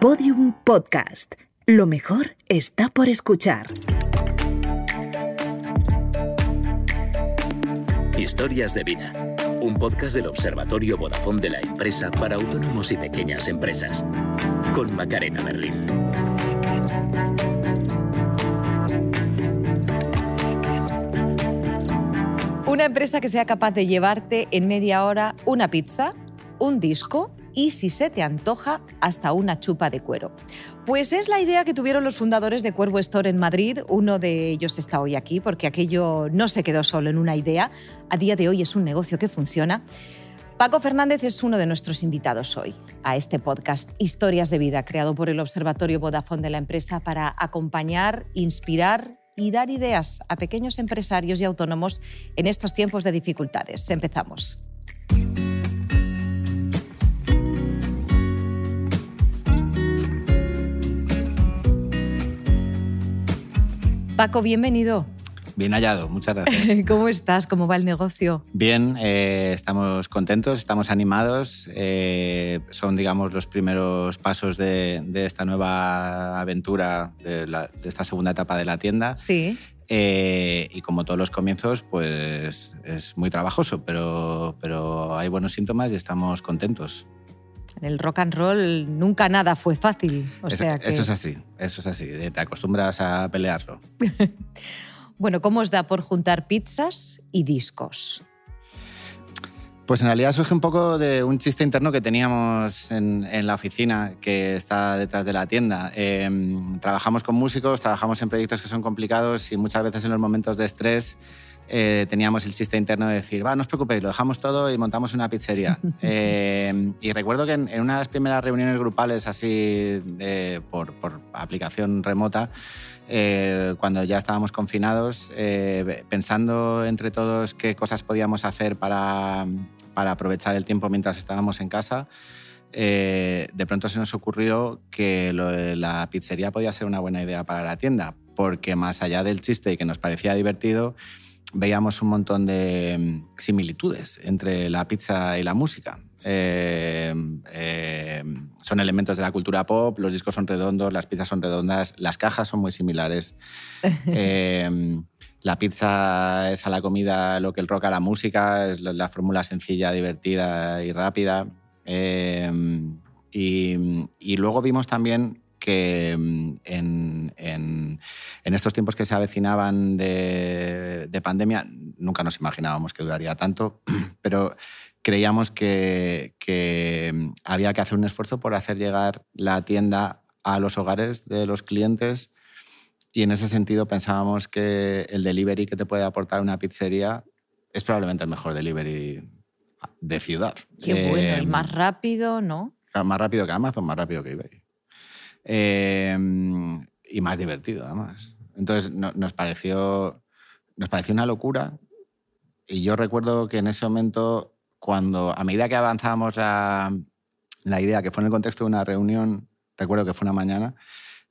Podium Podcast. Lo mejor está por escuchar. Historias de vida. Un podcast del Observatorio Vodafone de la empresa para autónomos y pequeñas empresas. Con Macarena Merlín. Una empresa que sea capaz de llevarte en media hora una pizza, un disco y, si se te antoja, hasta una chupa de cuero. Pues es la idea que tuvieron los fundadores de Cuervo Store en Madrid. Uno de ellos está hoy aquí porque aquello no se quedó solo en una idea. A día de hoy es un negocio que funciona. Paco Fernández es uno de nuestros invitados hoy a este podcast Historias de Vida, creado por el Observatorio Vodafone de la empresa para acompañar, inspirar y dar ideas a pequeños empresarios y autónomos en estos tiempos de dificultades. Empezamos. Paco, bienvenido. Bien hallado, muchas gracias. ¿Cómo estás? ¿Cómo va el negocio? Bien, eh, estamos contentos, estamos animados. eh, son, digamos, los primeros pasos de, de esta nueva aventura, de, la- de esta segunda etapa de la tienda. Sí. Eh, y como todos los comienzos, pues es muy trabajoso, pero, pero hay buenos síntomas y estamos contentos. En el rock and roll nunca nada fue fácil. O Es- sea que... Eso es así, eso es así. Te acostumbras a pelearlo. Bueno, ¿cómo os da por juntar pizzas y discos? Pues en realidad surge un poco de un chiste interno que teníamos en, en la oficina que está detrás de la tienda. Eh, trabajamos con músicos, trabajamos en proyectos que son complicados y muchas veces en los momentos de estrés eh, teníamos el chiste interno de decir, va, no os preocupéis, lo dejamos todo y montamos una pizzería. Eh, y recuerdo que en, en una de las primeras reuniones grupales así de- por, por aplicación remota, eh, cuando ya estábamos confinados, eh, pensando entre todos qué cosas podíamos hacer para, para aprovechar el tiempo mientras estábamos en casa, eh, de pronto se nos ocurrió que lo de la pizzería podía ser una buena idea para la tienda, porque más allá del chiste y que nos parecía divertido, veíamos un montón de mm, similitudes entre la pizza y la música. Eh, eh, son elementos de la cultura pop, los discos son redondos, las pizzas son redondas, las cajas son muy similares. Eh, la pizza es a la comida lo que el rock a la música, es la, la fórmula sencilla, divertida y rápida. Y, y luego vimos también que mm, en, en- en estos tiempos que se avecinaban de, de pandemia, nunca nos imaginábamos que duraría tanto, pero creíamos que, que mm, había que hacer un esfuerzo por hacer llegar la tienda a los hogares de los clientes y en ese sentido pensábamos que el delivery que te puede aportar una pizzería es probablemente el mejor delivery de ciudad. Qué bueno, Eh, el más rápido, ¿no? más rápido que Amazon, más rápido que eBay. Eh, y más divertido, además. Entonces no- nos, pareció, nos pareció una locura. Y yo recuerdo que en ese momento, cuando a medida que avanzábamos la, la idea, que fue en el contexto de una reunión, recuerdo que fue una mañana,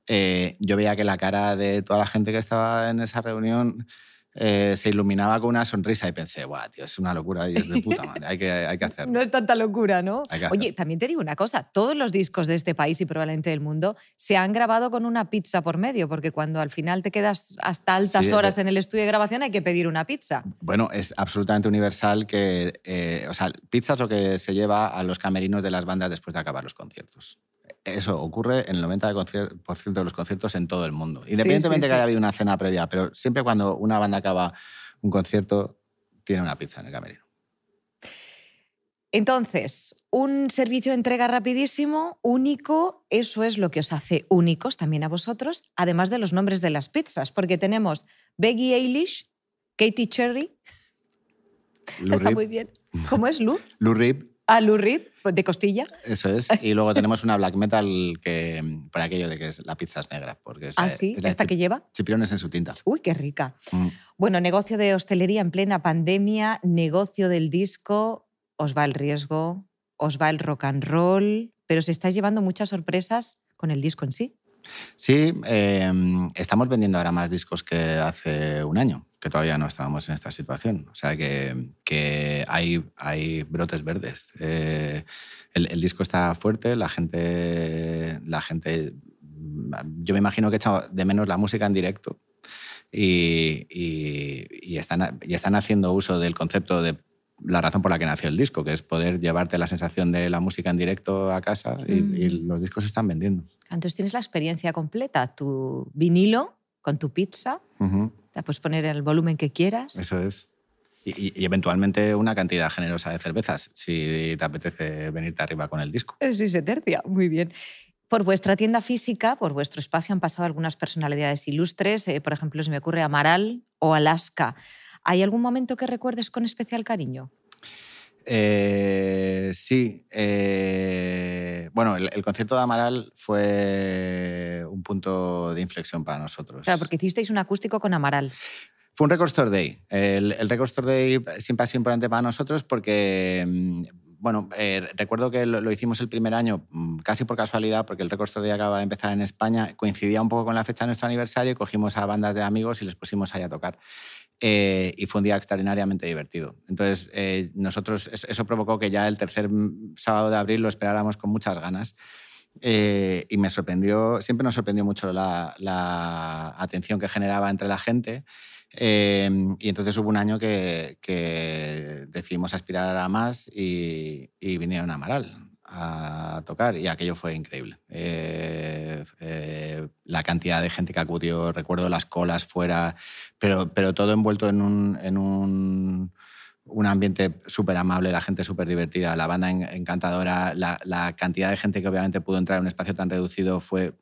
eh, yo veía que la cara de toda la gente que estaba en esa reunión eh, se iluminaba con una sonrisa y pensé, guau, tío, es una locura y es de puta madre, hay que, hay que hacerlo. No es tanta locura, ¿no? Oye, también te digo una cosa, todos los discos de este país y probablemente del mundo se han grabado con una pizza por medio, porque cuando al final te quedas hasta altas Sí, horas en el estudio de grabación hay que pedir una pizza. Bueno, es absolutamente universal que, eh, o sea, pizza es lo que se lleva a los camerinos de las bandas después de acabar los conciertos. Eso ocurre en el 90% de los conciertos en todo el mundo. Independientemente sí, que sí. haya habido una cena previa, pero siempre cuando una banda acaba un concierto, tiene una pizza en el camerino. Entonces, un servicio de entrega rapidísimo, único, eso es lo que os hace únicos también a vosotros, además de los nombres de las pizzas, porque tenemos Becky Eilish, Katy Cherry, Lou está muy bien. ¿Cómo es Lu? Lou Reed, A Lou Reed, de costilla. eso es. Y luego tenemos una black metal que, por aquello de que es, la pizza es negra. Porque es Ah, la- sí, es la esta que lleva. Chipirones en su tinta. Uy, qué rica. Mm. Bueno, negocio de hostelería en plena pandemia, negocio del disco, os va el riesgo, os va el rock and roll, pero se estáis llevando muchas sorpresas con el disco en sí. Sí, eh, estamos vendiendo ahora más discos que hace un año. Que todavía no estábamos en esta situación. O sea que, que hay, hay brotes verdes. Eh, el, disco está fuerte, la gente, la gente, yo me imagino que he echado de menos la música en directo y, y, están, y están haciendo uso del concepto de la razón por la que nació el disco, que es poder llevarte la sensación de la música en directo a casa y, mm. los discos se están vendiendo. Entonces tienes la experiencia completa, tu vinilo con tu pizza, te puedes poner el volumen que quieras. Eso es. Y, eventualmente una cantidad generosa de cervezas, si te apetece venirte arriba con el disco. Sí, se tercia, muy bien. Por vuestra tienda física, por vuestro espacio, han pasado algunas personalidades ilustres, eh, por ejemplo, se me ocurre Amaral o Alaska. ¿Hay algún momento que recuerdes con especial cariño? Eh, sí. bueno, el, el, concierto de Amaral fue un punto de inflexión para nosotros. Claro, porque hicisteis un acústico con Amaral. Fue un Record Store Day. El, el Record Store Day siempre ha sido importante para nosotros porque, mm, bueno, eh, recuerdo que lo, hicimos el primer año mm, casi por casualidad, porque el Record Store Day acaba de empezar en España, coincidía un poco con la fecha de nuestro aniversario, y cogimos a bandas de amigos y les pusimos ahí a tocar. Eh, y fue un día extraordinariamente divertido. Entonces, eh, nosotros, eso provocó que ya el tercer sábado de abril lo esperáramos con muchas ganas. y me sorprendió, siempre nos sorprendió mucho la, la atención que generaba entre la gente. Em, y entonces hubo un año que, decidimos aspirar a más y, vinieron a Amaral a tocar y aquello fue increíble. Eh, eh, la cantidad de gente que acudió, recuerdo las colas fuera, pero, pero todo envuelto en un, en un, un ambiente súper amable, la gente súper divertida, la banda encantadora, la, la, cantidad de gente que obviamente pudo entrar en un espacio tan reducido fue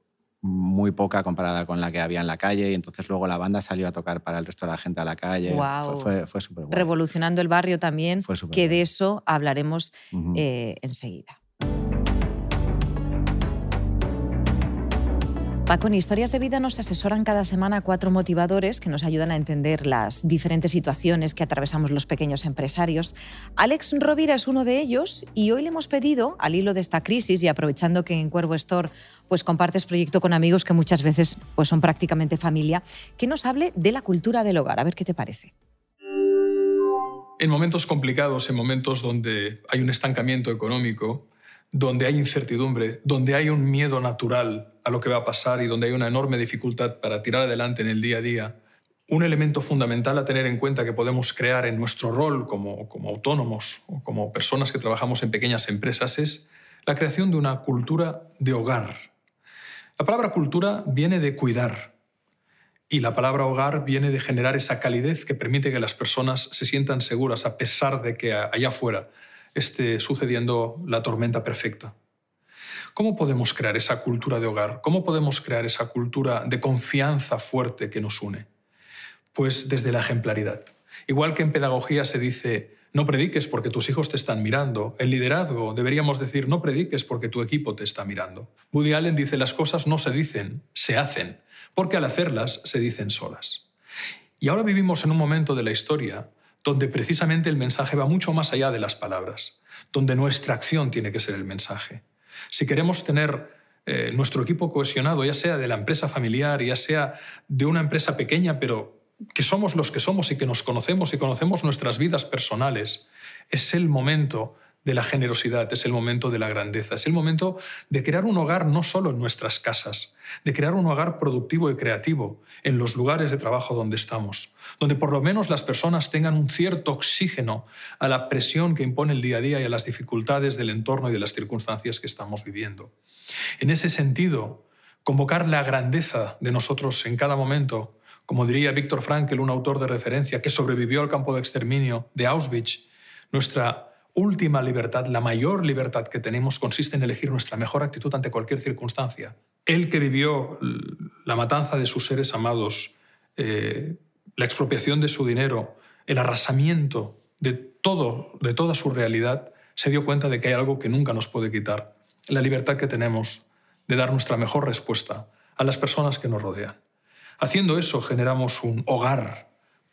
muy poca comparada con la que había en la calle y entonces luego la banda salió a tocar para el resto de la gente a la calle. Fue, fue, súper bueno. Revolucionando el barrio también, que de eso hablaremos eh, enseguida. Paco, en Historias de Vida nos asesoran cada semana cuatro motivadores que nos ayudan a entender las diferentes situaciones que atravesamos los pequeños empresarios. Alex Rovira es uno de ellos y hoy le hemos pedido, al hilo de esta crisis y aprovechando que en Cuervo Store pues compartes proyecto con amigos que muchas veces pues son prácticamente familia, que nos hable de la cultura del hogar. A ver qué te parece. En momentos complicados, en momentos donde hay un estancamiento económico, donde hay incertidumbre, donde hay un miedo natural a lo que va a pasar y donde hay una enorme dificultad para tirar adelante en el día a día, un elemento fundamental a tener en cuenta que podemos crear en nuestro rol como, como autónomos o como personas que trabajamos en pequeñas empresas es la creación de una cultura de hogar. La palabra cultura viene de cuidar y la palabra hogar viene de generar esa calidez que permite que las personas se sientan seguras a pesar de que allá afuera esté sucediendo la tormenta perfecta. ¿Cómo podemos crear esa cultura de hogar? ¿Cómo podemos crear esa cultura de confianza fuerte que nos une? Pues desde la ejemplaridad. Igual que en pedagogía se dice, no prediques porque tus hijos te están mirando. En liderazgo deberíamos decir, no prediques porque tu equipo te está mirando. Woody Allen dice, las cosas no se dicen, se hacen, porque al hacerlas se dicen solas. Y ahora vivimos en un momento de la historia donde precisamente el mensaje va mucho más allá de las palabras, donde nuestra acción tiene que ser el mensaje. Si queremos tener eh, nuestro equipo cohesionado, ya sea de la empresa familiar, ya sea de una empresa pequeña, pero que somos los que somos y que nos conocemos y conocemos nuestras vidas personales, es el momento de la generosidad, es el momento de la grandeza, es el momento de crear un hogar no solo en nuestras casas, de crear un hogar productivo y creativo en los lugares de trabajo donde estamos, donde por lo menos las personas tengan un cierto oxígeno a la presión que impone el día a día y a las dificultades del entorno y de las circunstancias que estamos viviendo. En ese sentido, convocar la grandeza de nosotros en cada momento, como diría Víctor Frankl, un autor de referencia que sobrevivió al campo de exterminio de Auschwitz, nuestra última libertad, la mayor libertad que tenemos consiste en elegir nuestra mejor actitud ante cualquier circunstancia. Él que vivió la matanza de sus seres amados, eh, la expropiación de su dinero, el arrasamiento de todo, de toda su realidad, se dio cuenta de que hay algo que nunca nos puede quitar, la libertad que tenemos de dar nuestra mejor respuesta a las personas que nos rodean. Haciendo eso generamos un hogar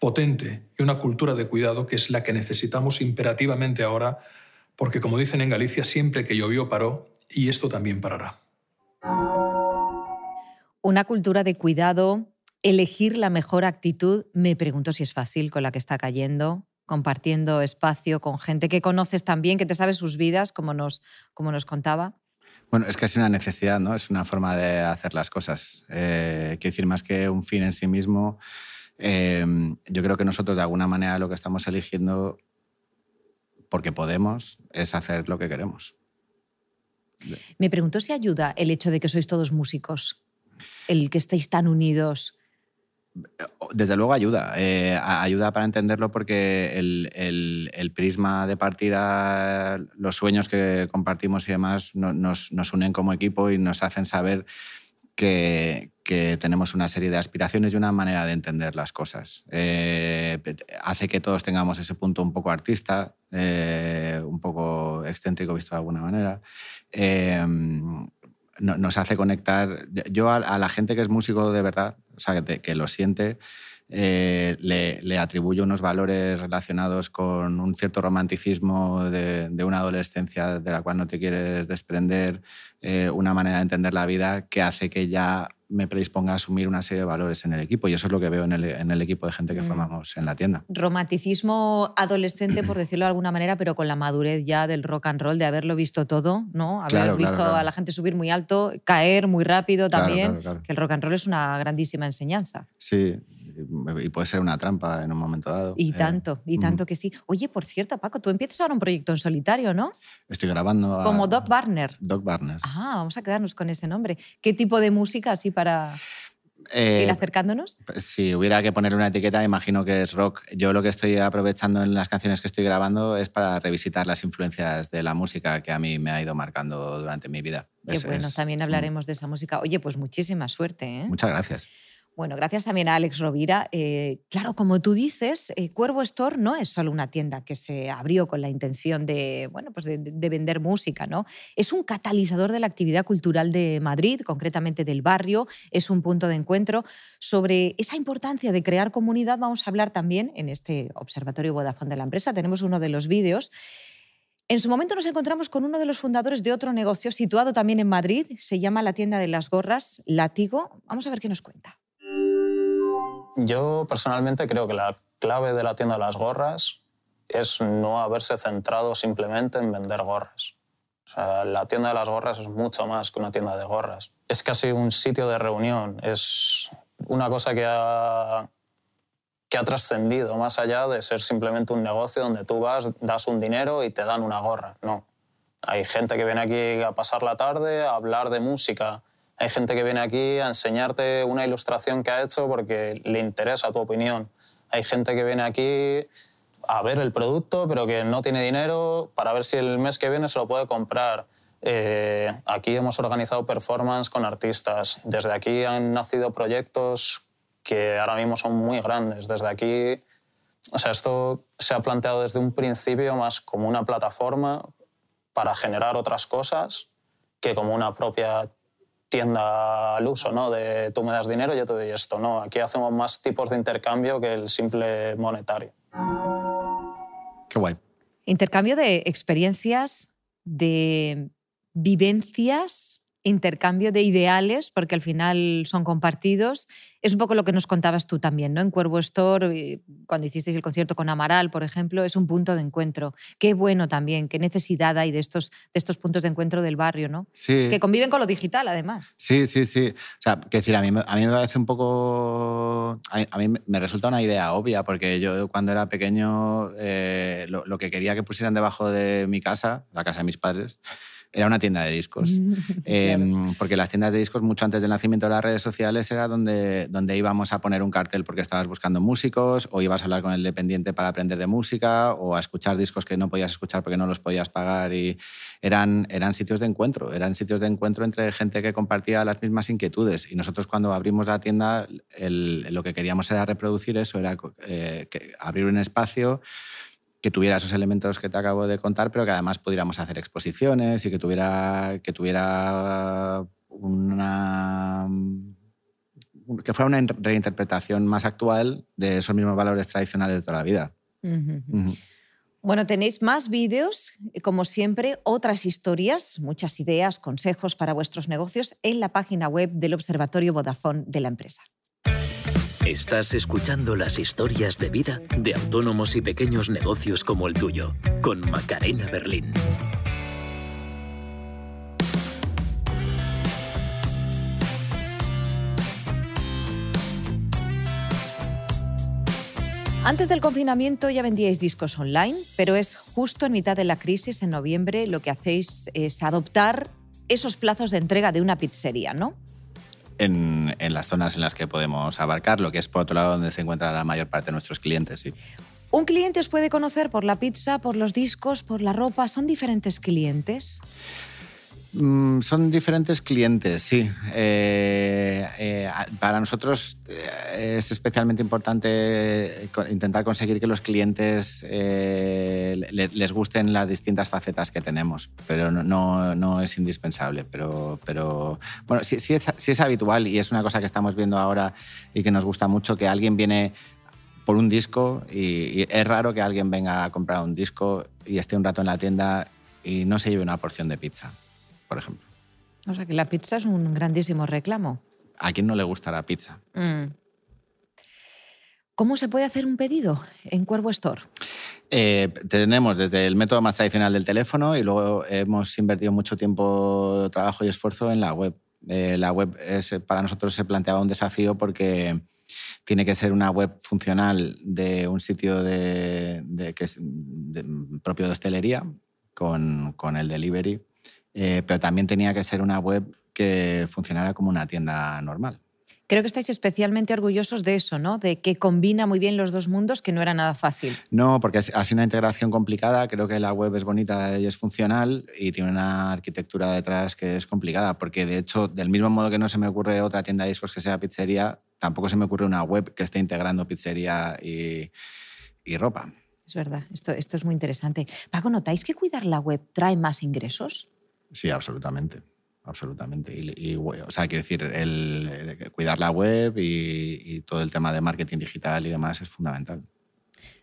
potente y una cultura de cuidado que es la que necesitamos imperativamente ahora, porque como dicen en Galicia, siempre que llovió paró y esto también parará. Una cultura de cuidado elegir la mejor actitud, me pregunto si es fácil con la que está cayendo, compartiendo espacio con gente que conoces también, que te sabe sus vidas, como nos, como nos contaba. Bueno, es que es una necesidad, ¿no? Es una forma de hacer las cosas. Eh, quiero decir, más que un fin en sí mismo, eh, yo creo que nosotros de alguna manera lo que estamos eligiendo, porque podemos, es hacer lo que queremos. Me pregunto si ayuda el hecho de que sois todos músicos, el que estéis tan unidos. Desde luego ayuda, eh, ayuda para entenderlo porque el, el, prisma de partida, los sueños que compartimos y demás nos, nos, unen como equipo y nos hacen saber que, que, tenemos una serie de aspiraciones y una manera de entender las cosas. Eh, hace que todos tengamos ese punto un poco artista, eh, un poco excéntrico visto de alguna manera. nos hace conectar. Yo a, la gente que es músico de verdad, o sea, que, lo siente, eh, le, atribuye unos valores relacionados con un cierto romanticismo de, una adolescencia de la cual no te quieres desprender, eh, una manera de entender la vida que hace que ya me predisponga a asumir una serie de valores en el equipo. Y eso es lo que veo en el, equipo de gente que mm. formamos en la tienda. Romanticismo adolescente, por decirlo de alguna manera, pero con la madurez ya del rock and roll, de haberlo visto todo, ¿no? Haber visto a la gente subir muy alto, caer muy rápido también. Que el rock and roll es una grandísima enseñanza. Sí, y puede ser una trampa en un momento dado. Y eh, tanto, y tanto que sí. Oye, por cierto, Paco, tú empiezas ahora un proyecto en solitario, ¿no? Estoy grabando. Como Doc Barner. Doc Barner. Ah, vamos a quedarnos con ese nombre. ¿Qué tipo de música así para ir eh, acercándonos? Pues, si hubiera que ponerle una etiqueta, imagino que es rock. Yo lo que estoy aprovechando en las canciones que estoy grabando es para revisitar las influencias de la música que a mí me ha ido marcando durante mi vida. Qué bueno, también mm. hablaremos de esa música. Oye, pues muchísima suerte. ¿eh? Muchas gracias. Bueno, gracias también a Alex Rovira. Eh, claro, como tú dices, eh, Cuervo Store no es solo una tienda que se abrió con la intención de, bueno, pues de, vender música, ¿no? Es un catalizador de la actividad cultural de Madrid, concretamente del barrio, es un punto de encuentro. Sobre esa importancia de crear comunidad vamos a hablar también en este Observatorio Vodafone de la empresa. Tenemos uno de los vídeos. En su momento nos encontramos con uno de los fundadores de otro negocio situado también en Madrid, se llama la tienda de las gorras, Látigo. Vamos a ver qué nos cuenta. Yo personalmente creo que la clave de la tienda de las gorras es no haberse centrado simplemente en vender gorras. O sea, la tienda de las gorras es mucho más que una tienda de gorras. Es casi un sitio de reunión, es una cosa que ha, que ha trascendido más allá de ser simplemente un negocio donde tú vas, das un dinero y te dan una gorra. No. Hay gente que viene aquí a pasar la tarde, a hablar de música, hay gente que viene aquí a enseñarte una ilustración que ha hecho porque le interesa tu opinión. Hay gente que viene aquí a ver el producto, pero que no tiene dinero para ver si el mes que viene se lo puede comprar. Eh, aquí hemos organizado performance con artistas. Desde aquí han nacido proyectos que ahora mismo son muy grandes. Desde aquí, o sea, esto se ha planteado desde un principio más como una plataforma para generar otras cosas que como una propia tienda al uso, ¿no? De tú me das dinero, yo te doy esto, ¿no? Aquí hacemos más tipos de intercambio que el simple monetario. Qué guay. Intercambio de experiencias, de vivencias intercambio de ideales, porque al final son compartidos. Es un poco lo que nos contabas tú también, ¿no? En Cuervo Store, cuando hicisteis el concierto con Amaral, por ejemplo, es un punto de encuentro. Qué bueno también, qué necesidad hay de estos, de estos puntos de encuentro del barrio, ¿no? Sí. Que conviven con lo digital, además. Sí, sí, sí. O sea, que decir, a mí, a mí me parece un poco... A mí, me resulta una idea obvia, porque yo cuando era pequeño eh, lo, lo que quería que pusieran debajo de mi casa, la casa de mis padres, era una tienda de discos. Em, porque las tiendas de discos, mucho antes del nacimiento de las redes sociales, era donde, donde íbamos a poner un cartel porque estabas buscando músicos, o ibas a hablar con el dependiente para aprender de música, o a escuchar discos que no podías escuchar porque no los podías pagar. Y eran, eran sitios de encuentro, eran sitios de encuentro entre gente que compartía las mismas inquietudes. Y nosotros, cuando abrimos la tienda, lo que queríamos era reproducir eso, era eh, abrir un espacio que tuviera esos elementos que te acabo de contar, pero que además pudiéramos hacer exposiciones y que tuviera, que tuviera una que fuera una reinterpretación más actual de esos mismos valores tradicionales de toda la vida. Bueno, tenéis más vídeos, como siempre, otras historias, muchas ideas, consejos para vuestros negocios en la página web del Observatorio Vodafone de la empresa. Estás escuchando las historias de vida de autónomos y pequeños negocios como el tuyo, con Macarena Berlín. Antes del confinamiento ya vendíais discos online, pero es justo en mitad de la crisis, en noviembre, lo que hacéis es adoptar esos plazos de entrega de una pizzería, ¿no? En, las zonas en las que podemos abarcar, lo que es por otro lado donde se encuentra la mayor parte de nuestros clientes. Un cliente os puede conocer por la pizza, por los discos, por la ropa. ¿Son diferentes clientes? Mm, son diferentes clientes, sí. Eh, eh, para nosotros eh, es especialmente importante intentar conseguir que los clientes les gusten las distintas facetas que tenemos, pero no, no es indispensable. Pero, pero bueno, sí, sí, es, sí es habitual y es una cosa que estamos viendo ahora y que nos gusta mucho, que alguien viene por un disco y, y es raro que alguien venga a comprar un disco y esté un rato en la tienda y no se lleve una porción de pizza por ejemplo. O sea que la pizza es un grandísimo reclamo. ¿A quién no le gusta la pizza? Mm. ¿Cómo se puede hacer un pedido en Cuervo Store? Eh, tenemos desde el método más tradicional del teléfono y luego hemos invertido mucho tiempo, trabajo y esfuerzo en la web. Eh, la web es, para nosotros se planteaba un desafío porque tiene que ser una web funcional de un sitio de, que es propio de hostelería con, con el delivery eh, pero también tenía que ser una web que funcionara como una tienda normal. Creo que estáis especialmente orgullosos de eso, ¿no? De que combina muy bien los dos mundos, que no era nada fácil. No, porque ha sido una integración complicada. Creo que la web es bonita y es funcional y tiene una arquitectura detrás que es complicada, porque de hecho, del mismo modo que no se me ocurre otra tienda de discos que sea pizzería, tampoco se me ocurre una web que esté integrando pizzería y, y ropa. Es verdad, esto, esto es muy interesante. Paco, ¿notáis que cuidar la web trae más ingresos? Sí, absolutamente. Absolutamente. Y, o sea, quiero decir, el, cuidar la web y, todo el tema de marketing digital y demás es fundamental.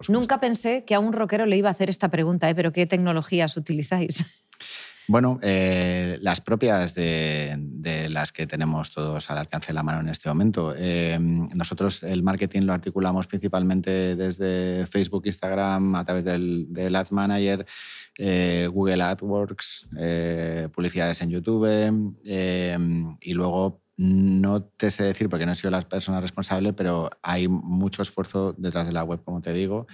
Nunca pensé que a un rockero le iba a hacer esta pregunta, ¿eh? pero ¿qué tecnologías utilizáis? Bueno, eh, las propias de, las que tenemos todos al alcance de la mano en este momento. Eh, nosotros el marketing lo articulamos principalmente desde Facebook, Instagram, a través del, del Ads Manager eh, Google AdWords, publicidades en YouTube y luego no te sé decir porque no he sido la persona responsable, pero hay mucho esfuerzo detrás de la web, como te digo.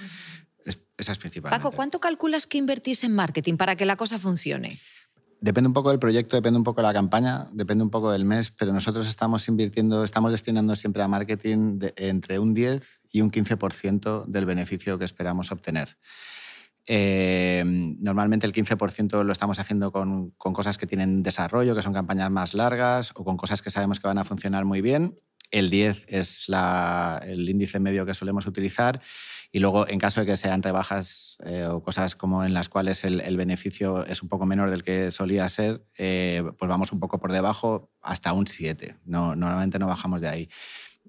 esa es principalmente. Paco, ¿cuánto calculas que invertís en marketing para que la cosa funcione? Depende un poco del proyecto, depende un poco de la campaña, depende un poco del mes, pero nosotros estamos invirtiendo, estamos destinando siempre a marketing entre un 10 y un 15% del beneficio que esperamos obtener. Eh, normalmente el 15% lo estamos haciendo con, cosas que tienen desarrollo, que son campañas más largas o con cosas que sabemos que van a funcionar muy bien. El 10 es el índice medio que solemos utilizar. Y luego, en caso de que sean rebajas eh, o cosas como en las cuales el, beneficio es un poco menor del que solía ser, eh, pues vamos un poco por debajo hasta un 7. No, normalmente no bajamos de ahí.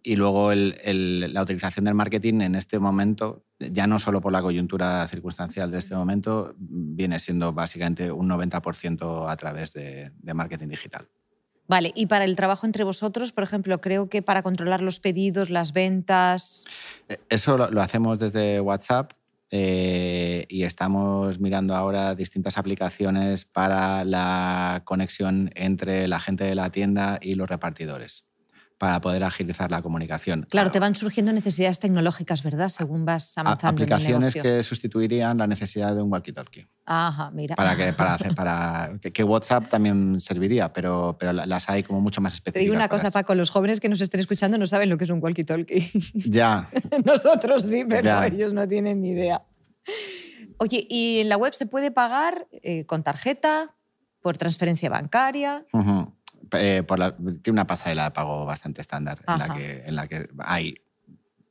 Y luego la utilización del marketing en este momento, ya no solo por la coyuntura circunstancial de este momento, viene siendo básicamente un 90% a través de, marketing digital. Vale, y para el trabajo entre vosotros, por ejemplo, creo que para controlar los pedidos, las ventas. Eh, eso lo, hacemos desde WhatsApp eh, y estamos mirando ahora distintas aplicaciones para la conexión entre la gente de la tienda y los repartidores para poder agilizar la comunicación. Claro, te van surgiendo necesidades tecnológicas, ¿verdad? Según vas avanzando. Aplicaciones en el que sustituirían la necesidad de un walkie-talkie. Ajá, mira. Para que, para hacer, para, que, WhatsApp también serviría, pero, pero las hay como mucho más específicas. Te digo una cosa, Paco, los jóvenes que nos estén escuchando no saben lo que es un walkie-talkie. Ya. Nosotros sí, pero ellos no tienen ni idea. Oye, ¿y en la web se puede pagar eh, con tarjeta, por transferencia bancaria? Eh, tiene una pasarela de pago bastante estándar en la, que, en la que hay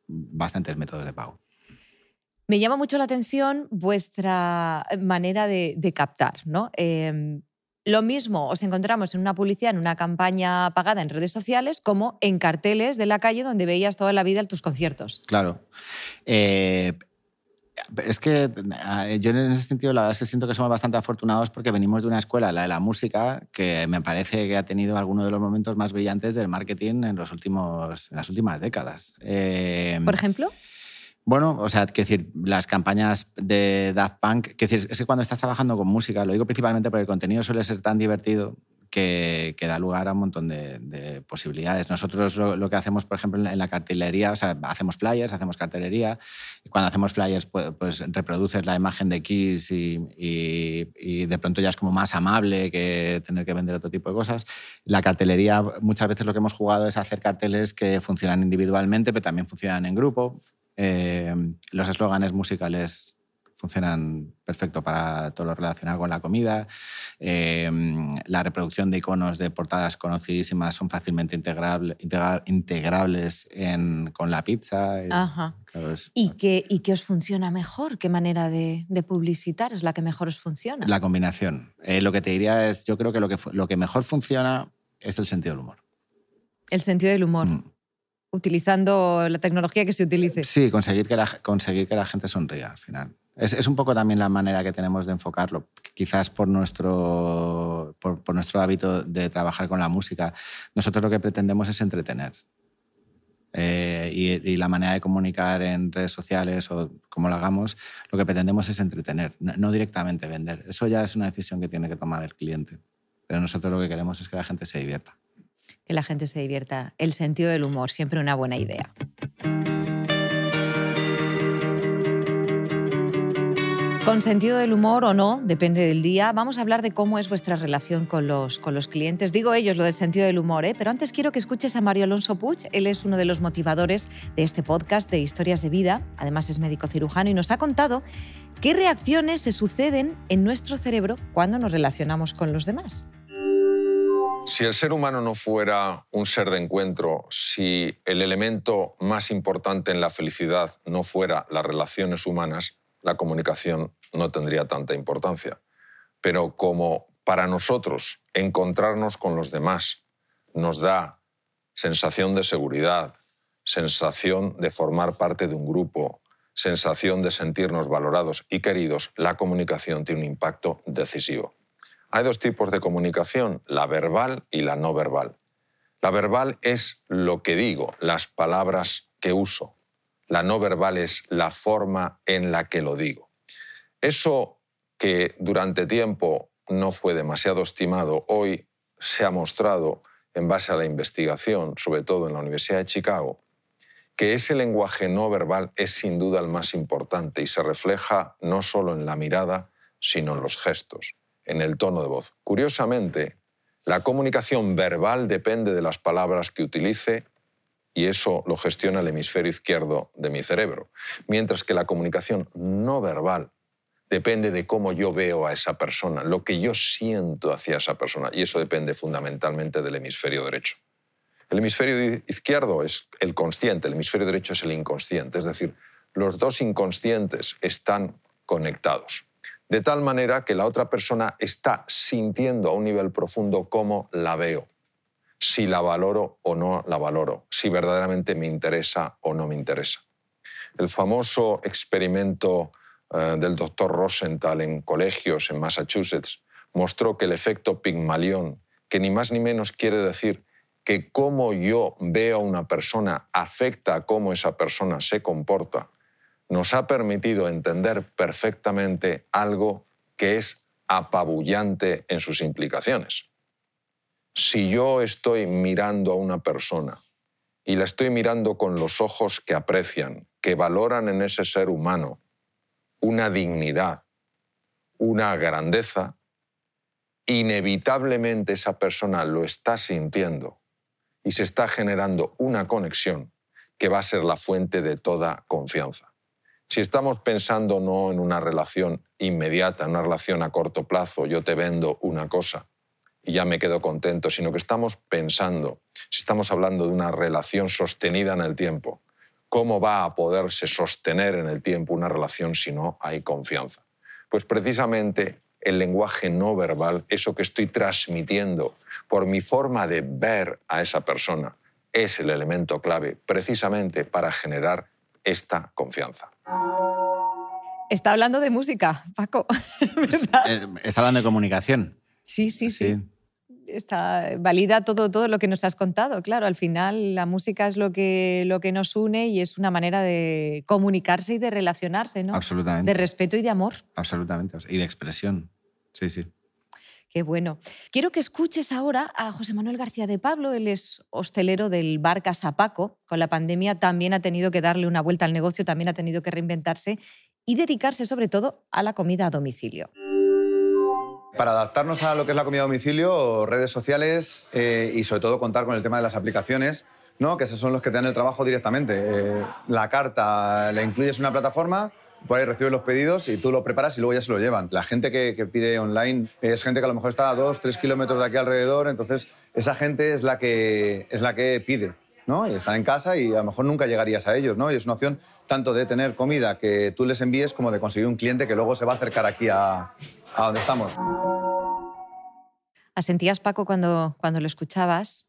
bastantes métodos de pago. Me llama mucho la atención vuestra manera de, captar, ¿no? Em, lo mismo os encontramos en una publicidad, en una campaña pagada en redes sociales, como en carteles de la calle donde veías toda la vida tus conciertos. Claro. Eh, Es que eh, yo en ese sentido la verdad es que siento que somos bastante afortunados porque venimos de una escuela, la de la música, que me parece que ha tenido algunos de los momentos más brillantes del marketing en, los últimos, en las últimas décadas. Eh, Por ejemplo. Bueno, o sea, que decir, las campañas de Daft Punk, que decir, es que cuando estás trabajando con música, lo digo principalmente porque el contenido suele ser tan divertido que, da lugar a un montón de, posibilidades. Nosotros lo, que hacemos, por ejemplo, en la cartelería, o sea, hacemos flyers, hacemos cartelería, y cuando hacemos flyers, pues, pues reproduces la imagen de Kiss y, de pronto ya es como más amable que tener que vender otro tipo de cosas. La cartelería, muchas veces lo que hemos jugado es hacer carteles que funcionan individualmente, pero también funcionan en grupo. Eh, los eslóganes musicales funcionan perfecto para todo lo relacionado con la comida. Eh, la reproducción de iconos de portadas conocidísimas son fácilmente integrable, integrables con la pizza. ¿Y, qué, ¿Y qué os funciona mejor? ¿Qué manera de, publicitar es la que mejor os funciona? La combinación. Eh, lo que te diría es, yo creo que lo que, lo que mejor funciona es el sentido del humor. El sentido del humor. Mm. Utilizando la tecnología que se utilice. Sí, conseguir que la, conseguir que la gente sonría al final. Es, un poco también la manera que tenemos de enfocarlo. Quizás por nuestro, por, nuestro hábito de trabajar con la música, nosotros lo que pretendemos es entretener. Eh, y, la manera de comunicar en redes sociales o como lo hagamos, lo que pretendemos es entretener, no, directamente vender. Eso ya es una decisión que tiene que tomar el cliente. Pero nosotros lo que queremos es que la gente se divierta. Que la gente se divierta. El sentido del humor, siempre una buena idea. Con sentido del humor o no, depende del día, vamos a hablar de cómo es vuestra relación con los, con los clientes. Digo ellos lo del sentido del humor, ¿eh? pero antes quiero que escuches a Mario Alonso Puig. Él es uno de los motivadores de este podcast de historias de vida. Además es médico cirujano y nos ha contado qué reacciones se suceden en nuestro cerebro cuando nos relacionamos con los demás. Si el ser humano no fuera un ser de encuentro, si el elemento más importante en la felicidad no fuera las relaciones humanas, la comunicación no tendría tanta importancia. Pero como para nosotros encontrarnos con los demás nos da sensación de seguridad, sensación de formar parte de un grupo, sensación de sentirnos valorados y queridos, la comunicación tiene un impacto decisivo. Hay dos tipos de comunicación, la verbal y la no verbal. La verbal es lo que digo, las palabras que uso. La no verbal es la forma en la que lo digo. Eso que durante tiempo no fue demasiado estimado, hoy se ha mostrado en base a la investigación, sobre todo en la Universidad de Chicago, que ese lenguaje no verbal es sin duda el más importante y se refleja no solo en la mirada, sino en los gestos, en el tono de voz. Curiosamente, la comunicación verbal depende de las palabras que utilice y eso lo gestiona el hemisferio izquierdo de mi cerebro. Mientras que la comunicación no verbal depende de cómo yo veo a esa persona, lo que yo siento hacia esa persona, y eso depende fundamentalmente del hemisferio derecho. El hemisferio izquierdo es el consciente, el hemisferio derecho es el inconsciente, es decir, los dos inconscientes están conectados, de tal manera que la otra persona está sintiendo a un nivel profundo cómo la veo si la valoro o no la valoro, si verdaderamente me interesa o no me interesa. El famoso experimento eh, del doctor Rosenthal en colegios en Massachusetts mostró que el efecto Pigmalión, que ni más ni menos quiere decir que cómo yo veo a una persona afecta a cómo esa persona se comporta, nos ha permitido entender perfectamente algo que es apabullante en sus implicaciones si yo estoy mirando a una persona y la estoy mirando con los ojos que aprecian, que valoran en ese ser humano una dignidad, una grandeza, inevitablemente esa persona lo está sintiendo y se está generando una conexión que va a ser la fuente de toda confianza. Si estamos pensando no en una relación inmediata, en una relación a corto plazo, yo te vendo una cosa, y ya me quedo contento, sino que estamos pensando, si estamos hablando de una relación sostenida en el tiempo, ¿cómo va a poderse sostener en el tiempo una relación si no hay confianza? Pues precisamente el lenguaje no verbal, eso que estoy transmitiendo por mi forma de ver a esa persona, es el elemento clave precisamente para generar esta confianza. Está hablando de música, Paco. Eh, Está hablando de comunicación. Sí, sí, sí. Está, valida todo, todo lo que nos has contado. Claro, al final la música es lo que, lo que nos une y es una manera de comunicarse y de relacionarse, ¿no? Absolutamente. De respeto y de amor. Absolutamente. Y de expresión. Sí, sí. Qué bueno. Quiero que escuches ahora a José Manuel García de Pablo. Él es hostelero del bar Casapaco. Con la pandemia también ha tenido que darle una vuelta al negocio, también ha tenido que reinventarse y dedicarse sobre todo a la comida a domicilio. Para adaptarnos a lo que es la comida a domicilio, redes sociales eh, y sobre todo contar con el tema de las aplicaciones, ¿no? que esos son los que te dan el trabajo directamente. Eh, la carta la incluyes una plataforma, por ahí recibes los pedidos y tú lo preparas y luego ya se lo llevan. La gente que, que pide online es gente que a lo mejor está a dos, tres kilómetros de aquí alrededor, entonces esa gente es la que, es la que pide. ¿no? Y están en casa y a lo mejor nunca llegarías a ellos. ¿no? Y es una opción tanto de tener comida que tú les envíes como de conseguir un cliente que luego se va a acercar aquí a, a donde estamos. ¿Asentías, Paco, cuando, cuando lo escuchabas?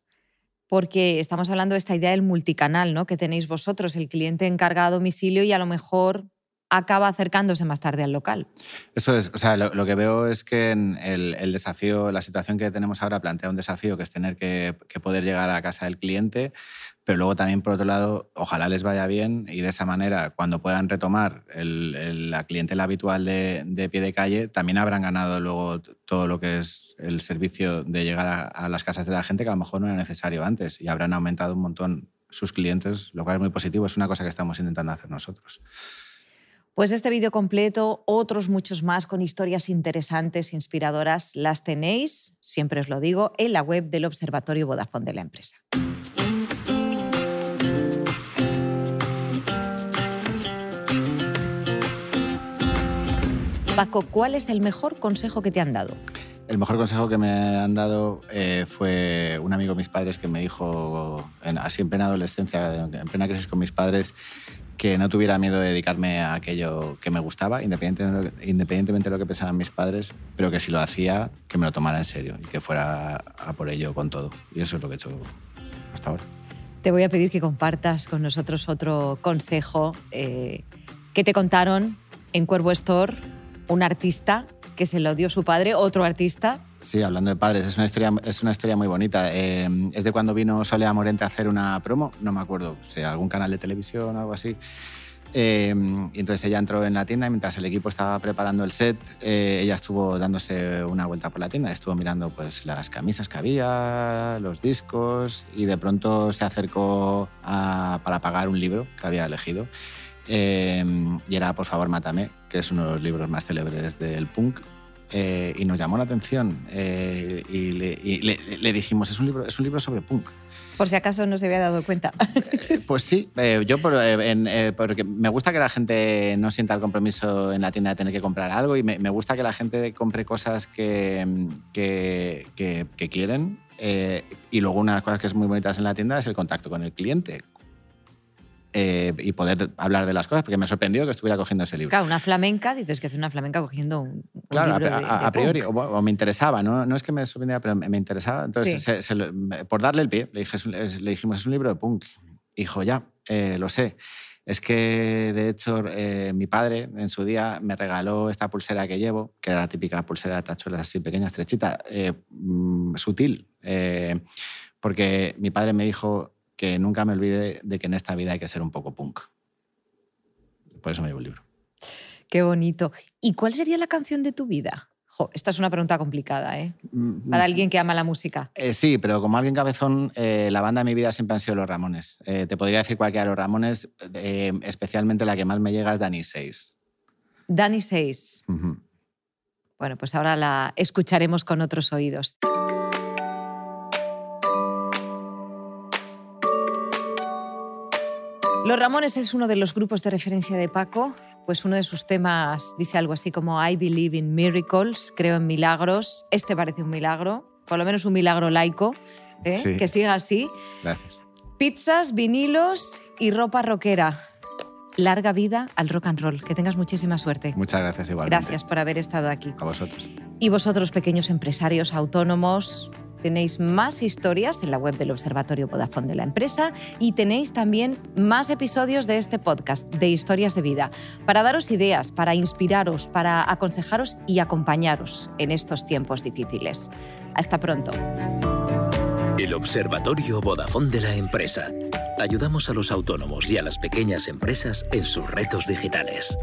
Porque estamos hablando de esta idea del multicanal ¿no? que tenéis vosotros, el cliente encarga a domicilio y a lo mejor acaba acercándose más tarde al local. Eso es, o sea, lo, que veo es que en el, desafío, la situación que tenemos ahora plantea un desafío que es tener que poder llegar a casa del cliente, pero luego también, por otro lado, ojalá les vaya bien y de esa manera, cuando puedan retomar la clientela habitual de, pie de calle, también habrán ganado luego todo lo que es el servicio de llegar a, a, las casas de la gente, que a lo mejor no era necesario antes, y habrán aumentado un montón sus clientes, lo cual es muy positivo, es una cosa que estamos intentando hacer nosotros. Pues este vídeo completo, otros muchos más con historias interesantes, inspiradoras, las tenéis, siempre os lo digo, en la web del Observatorio Vodafone de la empresa. Paco, ¿cuál es el mejor consejo que te han dado? El mejor consejo que me han dado eh, fue un amigo de mis padres que me dijo, en, así en plena adolescencia, en plena crisis con mis padres, que no tuviera miedo de dedicarme a aquello que me gustaba, independientemente, independientemente de lo que pensaran mis padres, pero que si lo hacía, que me lo tomara en serio y que fuera a por ello con todo. Y eso es lo que he hecho hasta ahora. Te voy a pedir que compartas con nosotros otro consejo eh, que te contaron en Cuervo Store un artista que se lo dio su padre, otro artista. Sí, hablando de padres, es una historia, es una historia muy bonita. Eh, es de cuando vino Solea Morente a hacer una promo, no me acuerdo, o sea, algún canal de televisión o algo así. Eh, y entonces ella entró en la tienda y mientras el equipo estaba preparando el set, eh, ella estuvo dándose una vuelta por la tienda, estuvo mirando pues, las camisas que había, los discos y de pronto se acercó para pagar un libro que había elegido. Eh, y era Por favor, mátame, que es uno de los libros más célebres del punk. Eh, y nos llamó la atención eh, y, le, y le, le, dijimos, es un, libro, es un libro sobre punk. Por si acaso no se había dado cuenta. pues sí, yo por, en, porque me gusta que la gente no sienta el compromiso en la tienda de tener que comprar algo y me, me gusta que la gente compre cosas que, que, que, que quieren. y luego una de las cosas que es muy bonitas en la tienda es el contacto con el cliente eh, y poder hablar de las cosas, porque me sorprendió que estuviera cogiendo ese libro. Claro, una flamenca, dices que hace una flamenca cogiendo un, un claro, libro a, a, de a priori, o, o, me interesaba, ¿no? no es que me sorprendiera, pero me, me interesaba. Entonces, Sí. se, se, por darle el pie, le, dije, le dijimos, es un libro de punk. Hijo, ya, eh, lo sé. Es que, de hecho, eh, mi padre en su día me regaló esta pulsera que llevo, que era la típica pulsera de tachuelas así pequeña, estrechita, eh, mmm, sutil, eh, porque mi padre me dijo que nunca me olvide de que en esta vida hay que ser un poco punk. Por eso me llevo el libro. Qué bonito. ¿Y cuál sería la canción de tu vida? Jo, esta es una pregunta complicada, ¿eh? Mm, Para alguien que ama la música. Eh, sí, pero como alguien cabezón, eh, la banda de mi vida siempre han sido los Ramones. Eh, te podría decir cualquiera de los Ramones, eh, especialmente la que más me llega es Dani 6. Dani 6. Uh -huh. Bueno, pues ahora la escucharemos con otros oídos. Los Ramones es uno de los grupos de referencia de Paco, pues uno de sus temas dice algo así como I believe in miracles, creo en milagros. Este parece un milagro, por lo menos un milagro laico, ¿eh? Sí. que siga así. Gracias. Pizzas, vinilos y ropa rockera. Larga vida al rock and roll. Que tengas muchísima suerte. Muchas gracias igualmente. Gracias por haber estado aquí. A vosotros. Y vosotros, pequeños empresarios autónomos, Tenéis más historias en la web del Observatorio Vodafone de la empresa y tenéis también más episodios de este podcast de Historias de Vida para daros ideas, para inspiraros, para aconsejaros y acompañaros en estos tiempos difíciles. Hasta pronto. El Observatorio Vodafone de la empresa. Ayudamos a los autónomos y a las pequeñas empresas en sus retos digitales.